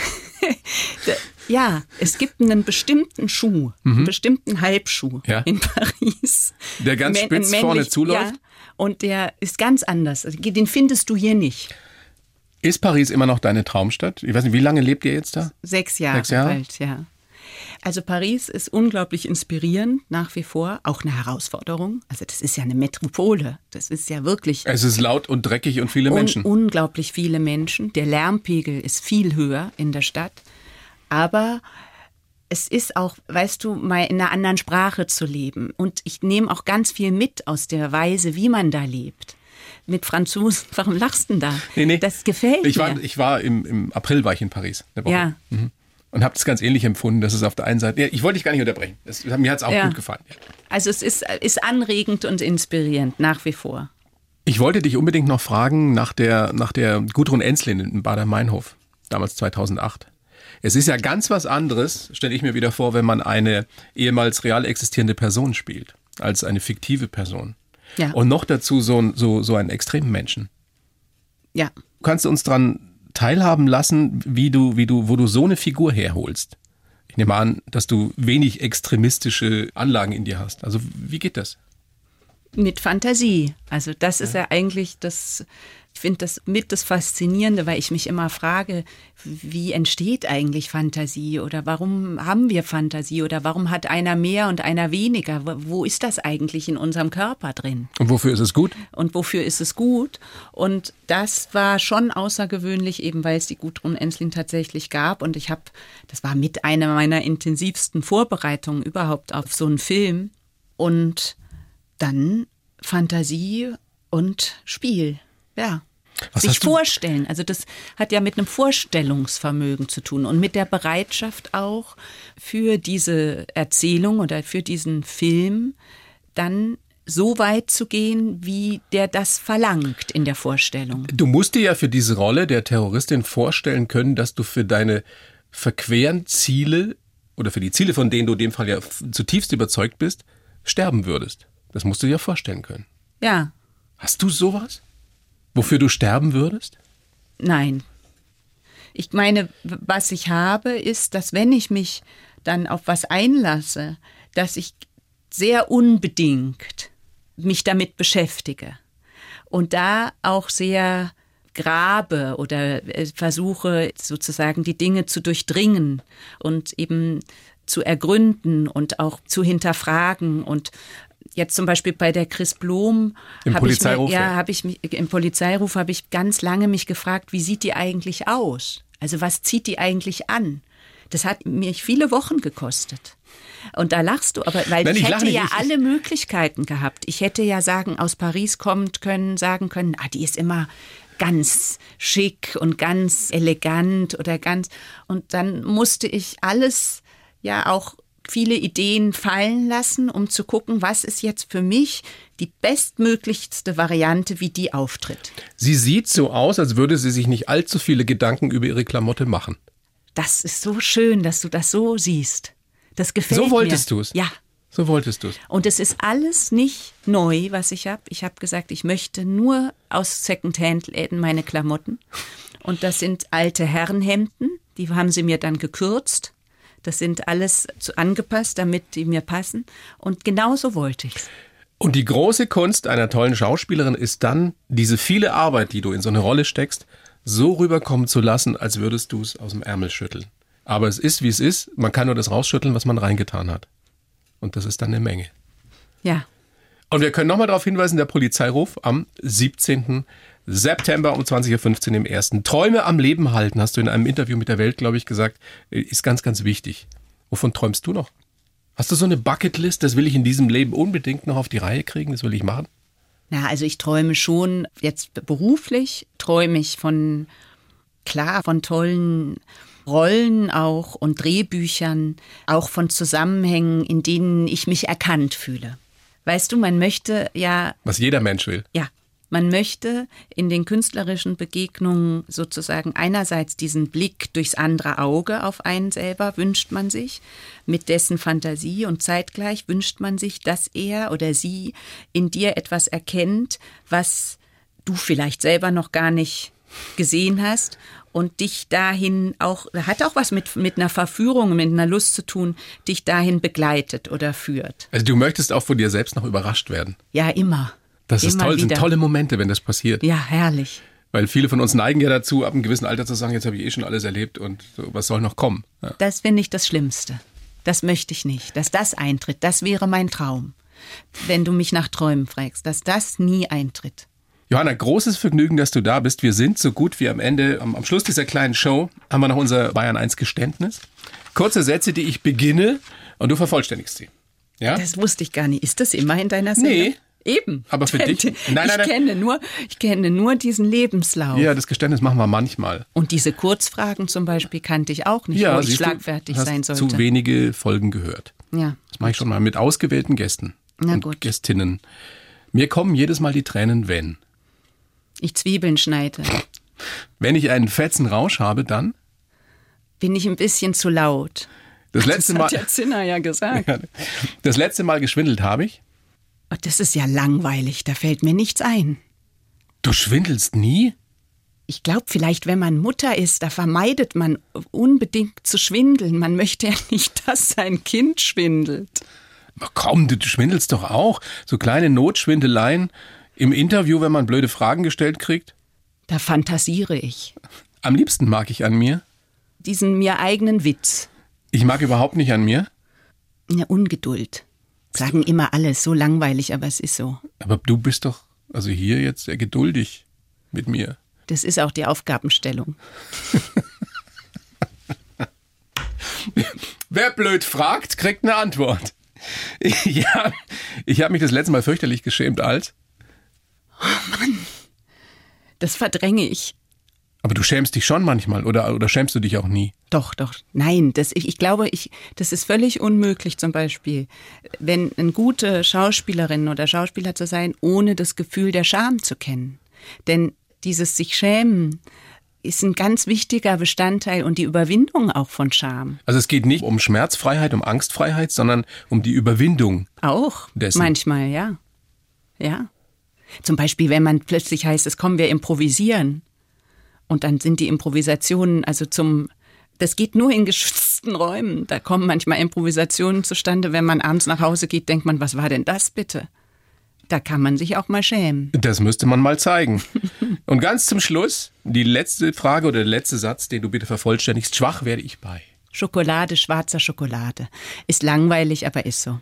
ja, es gibt einen bestimmten Schuh, einen bestimmten Halbschuh Ja. in Paris. Der ganz spitz männlich- vorne zuläuft? Ja, und der ist ganz anders. Den findest du hier nicht. Ist Paris immer noch deine Traumstadt? Ich weiß nicht, wie lange lebt ihr jetzt da? Sechs Jahre, Sechs Jahre? alt, ja. Also Paris ist unglaublich inspirierend nach wie vor, auch eine Herausforderung. Also das ist ja eine Metropole. Das ist ja wirklich Es ist laut und dreckig und viele un Menschen. unglaublich viele Menschen. Der Lärmpegel ist viel höher in der Stadt. Aber es ist auch, weißt du, mal in einer anderen Sprache zu leben. Und ich nehme auch ganz viel mit aus der Weise, wie man da lebt. Mit Franzosen, warum lachst du denn da? Nee, nee. Das gefällt ich mir. war, ich war im, im April war ich in Paris. Ja. Mhm. Und habe das ganz ähnlich empfunden. Das ist auf der einen Seite. Ich wollte dich gar nicht unterbrechen. Das, mir hat es auch Ja. gut gefallen. Ja. Also es ist, ist anregend und inspirierend, nach wie vor. Ich wollte dich unbedingt noch fragen nach der, nach der Gudrun Enslin in Bader-Meinhof, damals 2008. Es ist ja ganz was anderes, stelle ich mir wieder vor, wenn man eine ehemals real existierende Person spielt, als eine fiktive Person. Ja. Und noch dazu so, so, so einen extremen Menschen. Ja. Kannst du uns daran teilhaben lassen, wie du, wie du, wo du so eine Figur herholst? Ich nehme an, dass du wenig extremistische Anlagen in dir hast. Also wie geht das? Mit Fantasie. Also das ist ja eigentlich das, finde das mit das Faszinierende, weil ich mich immer frage, wie entsteht eigentlich Fantasie oder warum haben wir Fantasie oder warum hat einer mehr und einer weniger? Wo- ist das eigentlich in unserem Körper drin? Und wofür ist es gut? und wofür ist es gut? Und das war schon außergewöhnlich, eben weil es die Gudrun Enslin tatsächlich gab. Und ich habe, das war mit einer meiner intensivsten Vorbereitungen überhaupt auf so einen Film. Und dann Fantasie und Spiel. Ja. Was Sich vorstellen. Also das hat ja mit einem Vorstellungsvermögen zu tun und mit der Bereitschaft auch für diese Erzählung oder für diesen Film dann so weit zu gehen, wie der das verlangt in der Vorstellung. Du musst dir ja für diese Rolle der Terroristin vorstellen können, dass du für deine verqueren Ziele oder für die Ziele, von denen du in dem Fall ja zutiefst überzeugt bist, sterben würdest. Das musst du dir vorstellen können. Ja, Hast du sowas? Wofür du sterben würdest? Nein. Ich meine, was ich habe, ist, dass wenn ich mich dann auf was einlasse, dass ich sehr unbedingt mich damit beschäftige und da auch sehr grabe oder äh, versuche sozusagen die Dinge zu durchdringen und eben zu ergründen und auch zu hinterfragen und jetzt zum Beispiel bei der Chris Blom Im Polizeiruf, mir, ja, habe ich mich im Polizeiruf habe ich ganz lange mich gefragt, wie sieht die eigentlich aus? Also was zieht die eigentlich an? Das hat mich viele Wochen gekostet. Und da lachst du, aber weil Nein, ich ich hätte nicht. ja Ich- alle Möglichkeiten gehabt. Ich hätte ja sagen, aus Paris kommt können, sagen können, ah, die ist immer ganz schick und ganz elegant oder ganz und dann musste ich alles ja auch viele Ideen fallen lassen, um zu gucken, was ist jetzt für mich die bestmöglichste Variante, wie die auftritt. Sie sieht so aus, als würde sie sich nicht allzu viele Gedanken über ihre Klamotte machen. Das ist so schön, dass du das so siehst. Das gefällt mir. So wolltest du es? Ja. So wolltest du es. Und es ist alles nicht neu, was ich habe. Ich habe gesagt, ich möchte nur aus Secondhand-Läden meine Klamotten. Und das sind alte Herrenhemden, die haben sie mir dann gekürzt. Das sind alles angepasst, damit die mir passen. Und genauso wollte ich's. Und die große Kunst einer tollen Schauspielerin ist dann, diese viele Arbeit, die du in so eine Rolle steckst, so rüberkommen zu lassen, als würdest du es aus dem Ärmel schütteln. Aber es ist, wie es ist. Man kann nur das rausschütteln, was man reingetan hat. Und das ist dann eine Menge. Ja. Und wir können nochmal darauf hinweisen, der Polizeiruf am 17. September um 20.15 Uhr im ersten. Träume am Leben halten, hast du in einem Interview mit der Welt, glaube ich, gesagt, ist ganz, ganz wichtig. Wovon träumst du noch? Hast du so eine Bucketlist, das will ich in diesem Leben unbedingt noch auf die Reihe kriegen, das will ich machen? Na, also ich träume schon, jetzt beruflich träume ich von, klar, von tollen Rollen auch und Drehbüchern, auch von Zusammenhängen, in denen ich mich erkannt fühle. Weißt du, man möchte ja. Was jeder Mensch will. Ja. Man möchte in den künstlerischen Begegnungen sozusagen einerseits diesen Blick durchs andere Auge auf einen selber wünscht man sich, mit dessen Fantasie und zeitgleich wünscht man sich, dass er oder sie in dir etwas erkennt, was du vielleicht selber noch gar nicht gesehen hast und dich dahin auch, hat auch was mit, mit einer Verführung, mit einer Lust zu tun, dich dahin begleitet oder führt. Also du möchtest auch von dir selbst noch überrascht werden. Ja, immer. Das ist Immer toll, sind wieder. tolle Momente, wenn das passiert. Ja, herrlich. Weil viele von uns neigen ja dazu, ab einem gewissen Alter zu sagen, jetzt habe ich eh schon alles erlebt und was soll noch kommen? Ja. Das finde ich das Schlimmste. Das möchte ich nicht, dass das eintritt. Das wäre mein Traum. Wenn du mich nach Träumen fragst, dass das nie eintritt. Johanna, großes Vergnügen, dass du da bist. Wir sind so gut wie am Ende, am, am Schluss dieser kleinen Show, haben wir noch unser Bayern 1 Geständnis. Kurze Sätze, die ich beginne und du vervollständigst sie. Ja? Das wusste ich gar nicht. Ist das immer in deiner Sendung? Nee. Eben. Aber für dich- Nein, nein, ich, nein. Kenne nur, ich kenne nur diesen Lebenslauf. ja, das Geständnis machen wir manchmal. Und diese Kurzfragen zum Beispiel kannte ich auch nicht, wo ich du, schlagfertig hast sein sollte. zu wenige Folgen gehört. Ja. Das mache ich schon mal mit ausgewählten Gästen Na und gut. Gästinnen. Mir kommen jedes Mal die Tränen, wenn. Ich Zwiebeln schneide. Wenn ich einen fetzen Rausch habe, dann Bin ich ein bisschen zu laut. das letzte das Mal hat ja Zinner ja gesagt. das letzte Mal geschwindelt habe ich. Das ist ja langweilig, da fällt mir nichts ein. Du schwindelst nie? Ich glaube, vielleicht, wenn man Mutter ist, da vermeidet man unbedingt zu schwindeln. Man möchte ja nicht, dass sein Kind schwindelt. Komm, du, du schwindelst doch auch. So kleine Notschwindeleien im Interview, wenn man blöde Fragen gestellt kriegt. Da fantasiere ich. Am liebsten mag ich an mir. Diesen mir eigenen Witz. Ich mag überhaupt nicht an mir. Eine Ungeduld. Sagen immer alle, so langweilig, aber es ist so. Aber du bist doch, also hier jetzt sehr geduldig mit mir. Das ist auch die Aufgabenstellung. Wer blöd fragt, kriegt eine Antwort. Ja, ich habe mich das letzte Mal fürchterlich geschämt als. Das verdränge ich. Aber du schämst dich schon manchmal oder, oder schämst du dich auch nie? Doch, doch. Nein, das, ich, ich glaube, ich, das ist völlig unmöglich zum Beispiel, wenn eine gute Schauspielerin oder Schauspieler zu sein, ohne das Gefühl der Scham zu kennen. Denn dieses sich schämen ist ein ganz wichtiger Bestandteil und die Überwindung auch von Scham. Also es geht nicht um Schmerzfreiheit, um Angstfreiheit, sondern um die Überwindung. Auch Dessen. manchmal, ja. Ja. Zum Beispiel, wenn man plötzlich heißt, es kommen wir improvisieren. Und dann sind die Improvisationen, also zum, das geht nur in geschützten Räumen. Da kommen manchmal Improvisationen zustande. Wenn man abends nach Hause geht, denkt man, was war denn das bitte? Da kann man sich auch mal schämen. Das müsste man mal zeigen. Und ganz zum Schluss, die letzte Frage oder der letzte Satz, den du bitte vervollständigst. Schwach werde ich bei. Schokolade, schwarzer Schokolade. Ist langweilig, aber ist so.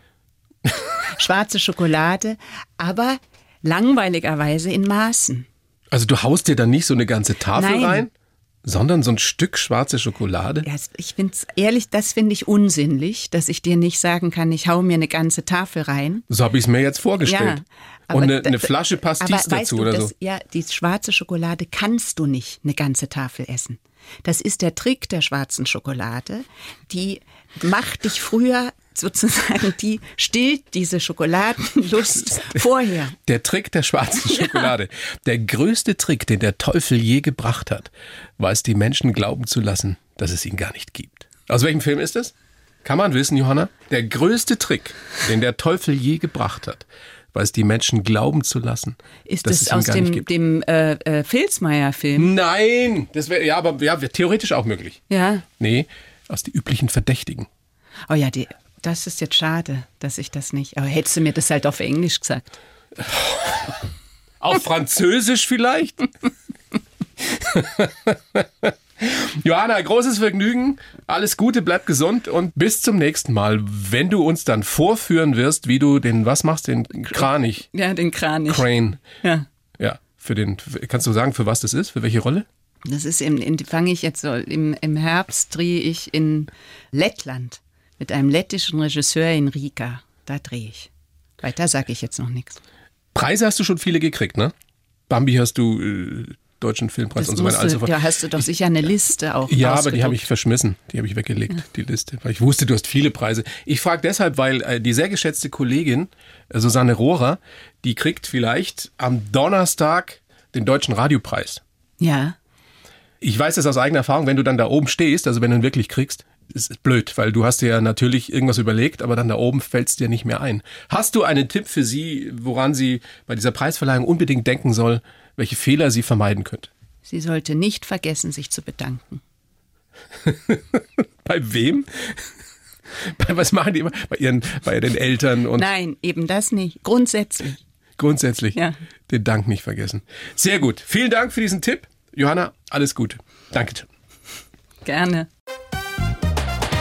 Schwarze Schokolade, aber langweiligerweise in Maßen. Also du haust dir dann nicht so eine ganze Tafel Nein. rein, sondern so ein Stück schwarze Schokolade. Ja, ich finde es ehrlich, das finde ich unsinnlich, dass ich dir nicht sagen kann, ich hau mir eine ganze Tafel rein. So habe ich es mir jetzt vorgestellt. aber Und eine, eine Flasche Pastis dazu du, oder das, so. Ja, die schwarze Schokolade kannst du nicht eine ganze Tafel essen. Das ist der Trick der schwarzen Schokolade. Die macht dich früher sozusagen, die stillt diese Schokoladenlust vorher. Der Trick der schwarzen Schokolade. Der größte Trick, den der Teufel je gebracht hat, war es, die Menschen glauben zu lassen, dass es ihn gar nicht gibt. Aus welchem Film ist es? Kann man wissen, Johanna? Der größte Trick, den der Teufel je gebracht hat, war es, die Menschen glauben zu lassen. Ist dass das es aus dem, dem äh, äh, Filzmeier-Film? Nein! Das wäre, ja, aber ja, wär theoretisch auch möglich. Ja. Nee, aus die üblichen Verdächtigen. Oh ja, die, das ist jetzt schade, dass ich das nicht. Aber hättest du mir das halt auf Englisch gesagt? Auf Französisch vielleicht? Johanna, großes Vergnügen. Alles Gute, bleib gesund und bis zum nächsten Mal, wenn du uns dann vorführen wirst, wie du den, was machst, den Kranich, Ja, den Kranich. Crane. Ja. Ja, für den, kannst du sagen, für was das ist? Für welche Rolle? Das ist im, fange ich jetzt so, im, im Herbst drehe ich in Lettland mit einem lettischen Regisseur in Riga. Da drehe ich. Weiter sage ich jetzt noch nichts. Preise hast du schon viele gekriegt, ne? Bambi hast du äh, deutschen Filmpreis Das und so weiter. Also da hast du doch sicher eine Liste auch. Ja, aber die habe ich verschmissen. Die habe ich weggelegt, die Liste. Weil ich wusste, du hast viele Preise. Ich frage deshalb, weil äh, die sehr geschätzte Kollegin äh, Susanne Rohrer, die kriegt vielleicht am Donnerstag den Deutschen Radiopreis. Ja. Ich weiß das aus eigener Erfahrung, wenn du dann da oben stehst, also wenn du ihn wirklich kriegst, ist blöd, weil du hast dir ja natürlich irgendwas überlegt, aber dann da oben fällt es dir nicht mehr ein. Hast du einen Tipp für sie, woran sie bei dieser Preisverleihung unbedingt denken soll, welche Fehler sie vermeiden könnte? Sie sollte nicht vergessen, sich zu bedanken. Bei wem? Bei was machen die immer? Bei ihren, bei den Eltern und Nein, eben das nicht. Grundsätzlich. grundsätzlich Ja. den Dank nicht vergessen. Sehr gut. Vielen Dank für diesen Tipp. Johanna, alles Gute. Danke. Gerne.